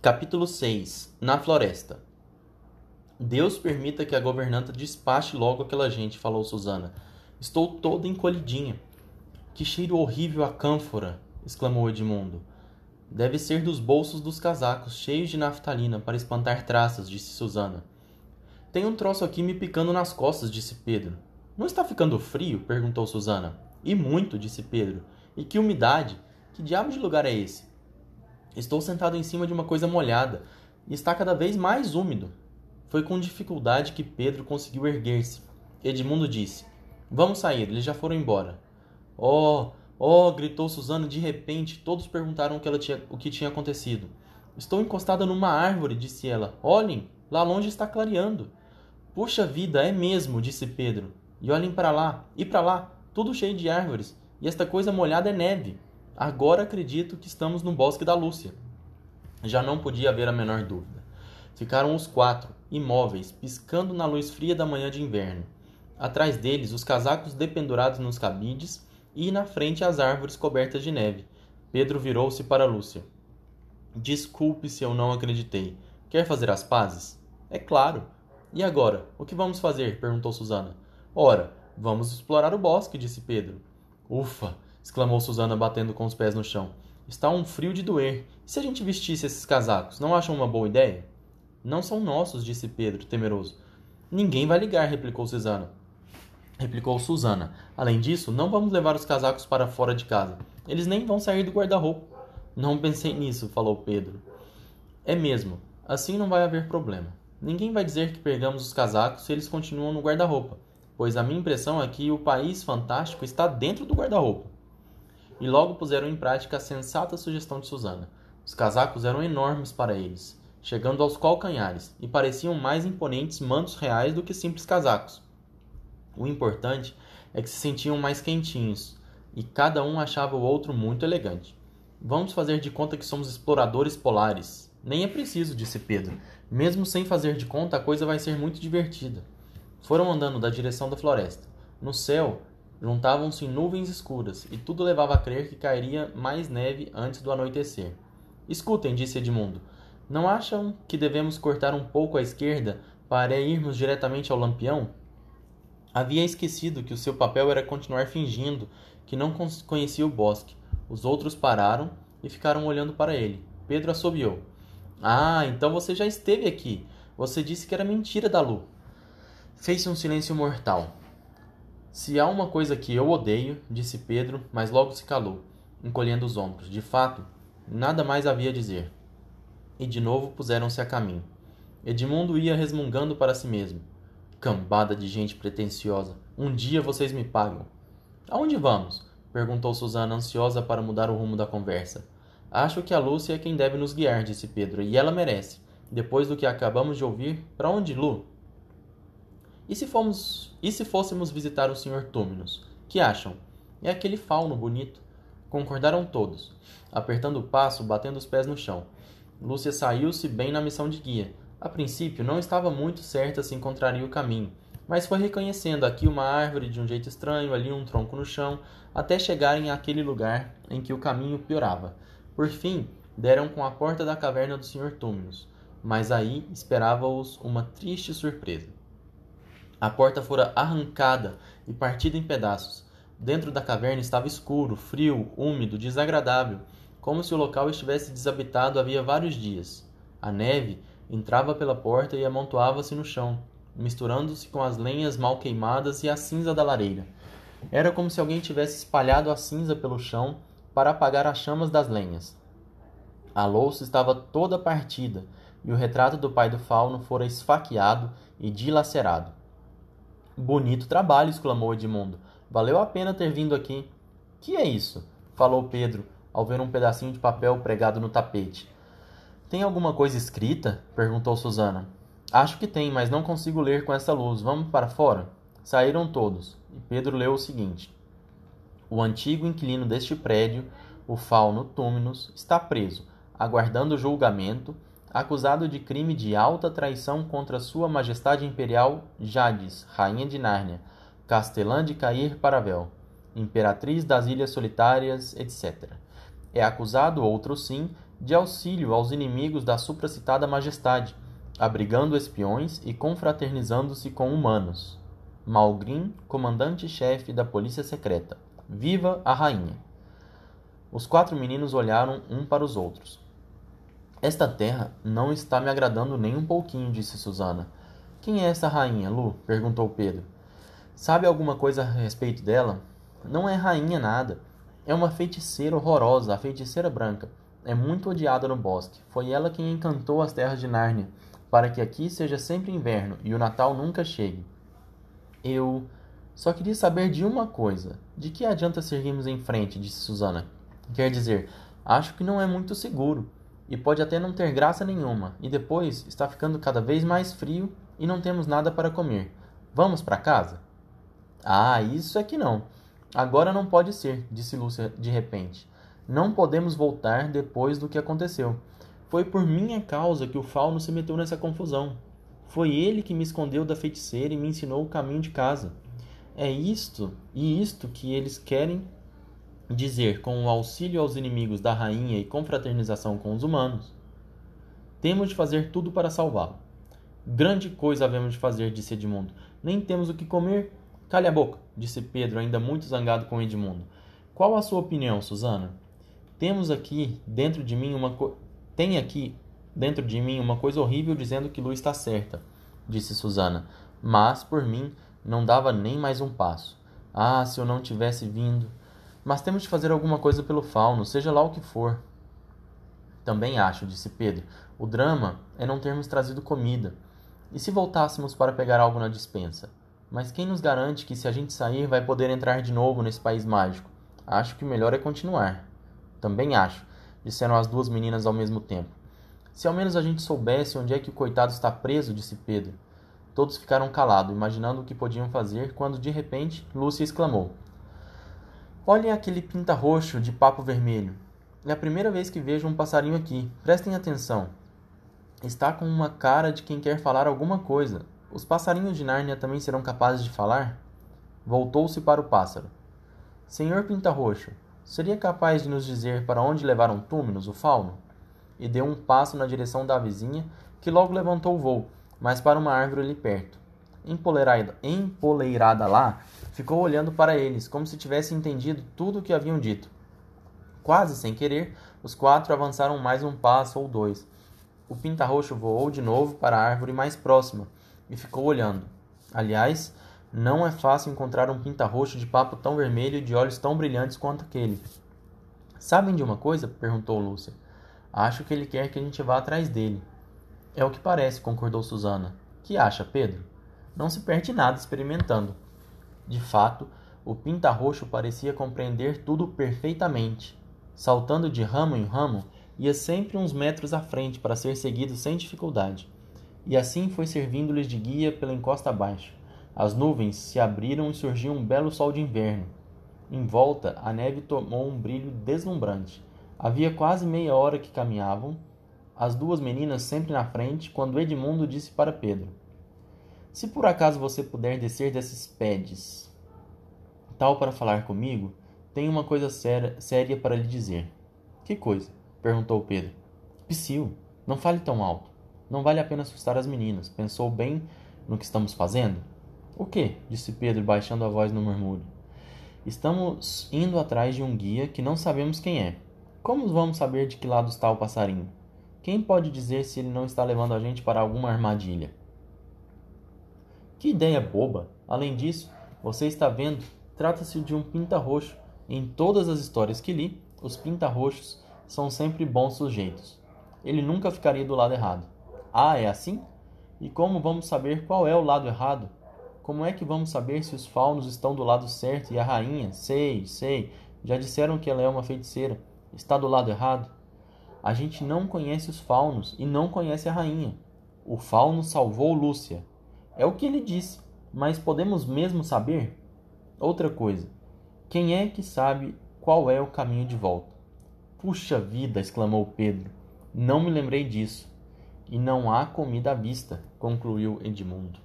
Capítulo 6 Na floresta Deus permita que a governanta despache logo aquela gente, falou Susana. Estou toda encolhidinha. Que cheiro horrível a cânfora! exclamou Edmundo. Deve ser dos bolsos dos casacos, cheios de naftalina, para espantar traças, disse Susana. Tem um troço aqui me picando nas costas, disse Pedro. Não está ficando frio? perguntou Susana. E muito, disse Pedro. E que umidade! Que diabo de lugar é esse? Estou sentado em cima de uma coisa molhada e está cada vez mais úmido. Foi com dificuldade que Pedro conseguiu erguer-se. Edmundo disse: Vamos sair, eles já foram embora. Oh, oh! gritou Susana de repente. Todos perguntaram o que, tinha, o que tinha acontecido. Estou encostada numa árvore, disse ela. Olhem, lá longe está clareando. Puxa vida, é mesmo, disse Pedro. E olhem para lá, e para lá, tudo cheio de árvores, e esta coisa molhada é neve. Agora acredito que estamos no bosque da Lúcia. Já não podia haver a menor dúvida. Ficaram os quatro, imóveis, piscando na luz fria da manhã de inverno. Atrás deles, os casacos dependurados nos cabides e na frente as árvores cobertas de neve. Pedro virou-se para Lúcia. Desculpe se eu não acreditei. Quer fazer as pazes? É claro. E agora, o que vamos fazer? perguntou Susana. Ora, vamos explorar o bosque, disse Pedro. Ufa! Exclamou Susana, batendo com os pés no chão. Está um frio de doer. E se a gente vestisse esses casacos? Não acham uma boa ideia? Não são nossos, disse Pedro, temeroso. Ninguém vai ligar, replicou Susana. Replicou Susana. Além disso, não vamos levar os casacos para fora de casa. Eles nem vão sair do guarda-roupa. Não pensei nisso, falou Pedro. É mesmo. Assim não vai haver problema. Ninguém vai dizer que pegamos os casacos se eles continuam no guarda-roupa, pois a minha impressão é que o país fantástico está dentro do guarda-roupa. E logo puseram em prática a sensata sugestão de Susana. Os casacos eram enormes para eles chegando aos calcanhares, e pareciam mais imponentes mantos reais do que simples casacos. O importante é que se sentiam mais quentinhos, e cada um achava o outro muito elegante. Vamos fazer de conta que somos exploradores polares. Nem é preciso, disse Pedro. Mesmo sem fazer de conta, a coisa vai ser muito divertida. Foram andando da direção da floresta. No céu, juntavam-se nuvens escuras, e tudo levava a crer que cairia mais neve antes do anoitecer. Escutem, disse Edmundo. Não acham que devemos cortar um pouco à esquerda para irmos diretamente ao lampião? Havia esquecido que o seu papel era continuar fingindo que não conhecia o bosque. Os outros pararam e ficaram olhando para ele. Pedro assobiou. Ah, então você já esteve aqui. Você disse que era mentira da Lu. Fez-se um silêncio mortal. Se há uma coisa que eu odeio, disse Pedro, mas logo se calou, encolhendo os ombros. De fato, nada mais havia a dizer e de novo puseram-se a caminho. Edmundo ia resmungando para si mesmo. Cambada de gente pretensiosa. Um dia vocês me pagam. Aonde vamos? perguntou Susana, ansiosa para mudar o rumo da conversa. Acho que a Lúcia é quem deve nos guiar, disse Pedro, e ela merece. Depois do que acabamos de ouvir, para onde, Lu? E se fomos, e se fôssemos visitar o Sr. Túminos? Que acham? É aquele fauno bonito. Concordaram todos, apertando o passo, batendo os pés no chão. Lúcia saiu-se bem na missão de guia. A princípio, não estava muito certa se encontraria o caminho, mas foi reconhecendo aqui uma árvore de um jeito estranho, ali um tronco no chão, até chegarem àquele lugar em que o caminho piorava. Por fim, deram com a porta da caverna do Sr. Túminos, mas aí esperava-os uma triste surpresa. A porta fora arrancada e partida em pedaços. Dentro da caverna estava escuro, frio, úmido, desagradável como se o local estivesse desabitado havia vários dias. A neve entrava pela porta e amontoava-se no chão, misturando-se com as lenhas mal queimadas e a cinza da lareira. Era como se alguém tivesse espalhado a cinza pelo chão para apagar as chamas das lenhas. A louça estava toda partida e o retrato do pai do fauno fora esfaqueado e dilacerado. Bonito trabalho! exclamou Edmundo. Valeu a pena ter vindo aqui. Que é isso? falou Pedro, ao ver um pedacinho de papel pregado no tapete. Tem alguma coisa escrita? perguntou Susana. Acho que tem, mas não consigo ler com essa luz. Vamos para fora? Saíram todos, e Pedro leu o seguinte: O antigo inquilino deste prédio, o fauno Túminos, está preso, aguardando julgamento, acusado de crime de alta traição contra Sua Majestade Imperial Jades, Rainha de Nárnia, Castelã de Cair Paravel, Imperatriz das Ilhas Solitárias, etc. É acusado outro sim de auxílio aos inimigos da supracitada majestade, abrigando espiões e confraternizando-se com humanos. Malgrim, comandante-chefe da polícia secreta. Viva a rainha! Os quatro meninos olharam um para os outros. Esta terra não está me agradando nem um pouquinho, disse Susana. Quem é essa rainha, Lu? perguntou Pedro. Sabe alguma coisa a respeito dela? Não é rainha nada. É uma feiticeira horrorosa, a feiticeira branca. É muito odiada no bosque. Foi ela quem encantou as terras de Nárnia, para que aqui seja sempre inverno e o Natal nunca chegue. Eu só queria saber de uma coisa. De que adianta seguirmos em frente? disse Susana. Quer dizer, acho que não é muito seguro. E pode até não ter graça nenhuma. E depois está ficando cada vez mais frio e não temos nada para comer. Vamos para casa? Ah, isso é que não. Agora não pode ser, disse Lúcia de repente. Não podemos voltar depois do que aconteceu. Foi por minha causa que o fauno se meteu nessa confusão. Foi ele que me escondeu da feiticeira e me ensinou o caminho de casa. É isto e isto que eles querem dizer com o auxílio aos inimigos da rainha e confraternização com os humanos. Temos de fazer tudo para salvá-lo. Grande coisa havemos de fazer, disse Edmundo. Nem temos o que comer, Cale a boca, disse Pedro, ainda muito zangado com Edmundo. Qual a sua opinião, Susana? Temos aqui dentro de mim uma co... tem aqui dentro de mim uma coisa horrível dizendo que Lu está certa, disse Susana. Mas por mim não dava nem mais um passo. Ah, se eu não tivesse vindo. Mas temos de fazer alguma coisa pelo fauno, seja lá o que for. Também acho, disse Pedro. O drama é não termos trazido comida. E se voltássemos para pegar algo na dispensa? Mas quem nos garante que se a gente sair vai poder entrar de novo nesse país mágico? Acho que o melhor é continuar. Também acho, disseram as duas meninas ao mesmo tempo. Se ao menos a gente soubesse onde é que o coitado está preso, disse Pedro. Todos ficaram calados, imaginando o que podiam fazer, quando de repente Lúcia exclamou: Olhem aquele pinta roxo de papo vermelho. É a primeira vez que vejo um passarinho aqui. Prestem atenção. Está com uma cara de quem quer falar alguma coisa. Os passarinhos de Nárnia também serão capazes de falar? Voltou-se para o pássaro. Senhor Pinta-Roxo, seria capaz de nos dizer para onde levaram Túminos, o fauno? E deu um passo na direção da vizinha, que logo levantou o voo, mas para uma árvore ali perto. Empoleirada, empoleirada lá, ficou olhando para eles, como se tivesse entendido tudo o que haviam dito. Quase sem querer, os quatro avançaram mais um passo ou dois. O pinta-roxo voou de novo para a árvore mais próxima, e ficou olhando. Aliás, não é fácil encontrar um pinta-roxo de papo tão vermelho e de olhos tão brilhantes quanto aquele. Sabem de uma coisa? perguntou Lúcia. Acho que ele quer que a gente vá atrás dele. É o que parece, concordou Susana. Que acha, Pedro? Não se perde nada experimentando. De fato, o pinta-roxo parecia compreender tudo perfeitamente. Saltando de ramo em ramo, ia sempre uns metros à frente para ser seguido sem dificuldade e assim foi servindo-lhes de guia pela encosta abaixo. As nuvens se abriram e surgiu um belo sol de inverno. Em volta, a neve tomou um brilho deslumbrante. Havia quase meia hora que caminhavam, as duas meninas sempre na frente, quando Edmundo disse para Pedro: Se por acaso você puder descer desses pedes, tal para falar comigo, tenho uma coisa séria, séria para lhe dizer. Que coisa? perguntou Pedro. Psyu, não fale tão alto. Não vale a pena assustar as meninas. Pensou bem no que estamos fazendo? O que? disse Pedro, baixando a voz no murmúrio. Estamos indo atrás de um guia que não sabemos quem é. Como vamos saber de que lado está o passarinho? Quem pode dizer se ele não está levando a gente para alguma armadilha? Que ideia boba! Além disso, você está vendo, trata-se de um pinta-roxo. Em todas as histórias que li, os pinta-roxos são sempre bons sujeitos. Ele nunca ficaria do lado errado. Ah, é assim? E como vamos saber qual é o lado errado? Como é que vamos saber se os faunos estão do lado certo e a rainha, sei, sei, já disseram que ela é uma feiticeira, está do lado errado? A gente não conhece os faunos e não conhece a rainha. O fauno salvou Lúcia. É o que ele disse, mas podemos mesmo saber? Outra coisa, quem é que sabe qual é o caminho de volta? Puxa vida! exclamou Pedro. Não me lembrei disso. E não há comida à vista, concluiu Edmundo.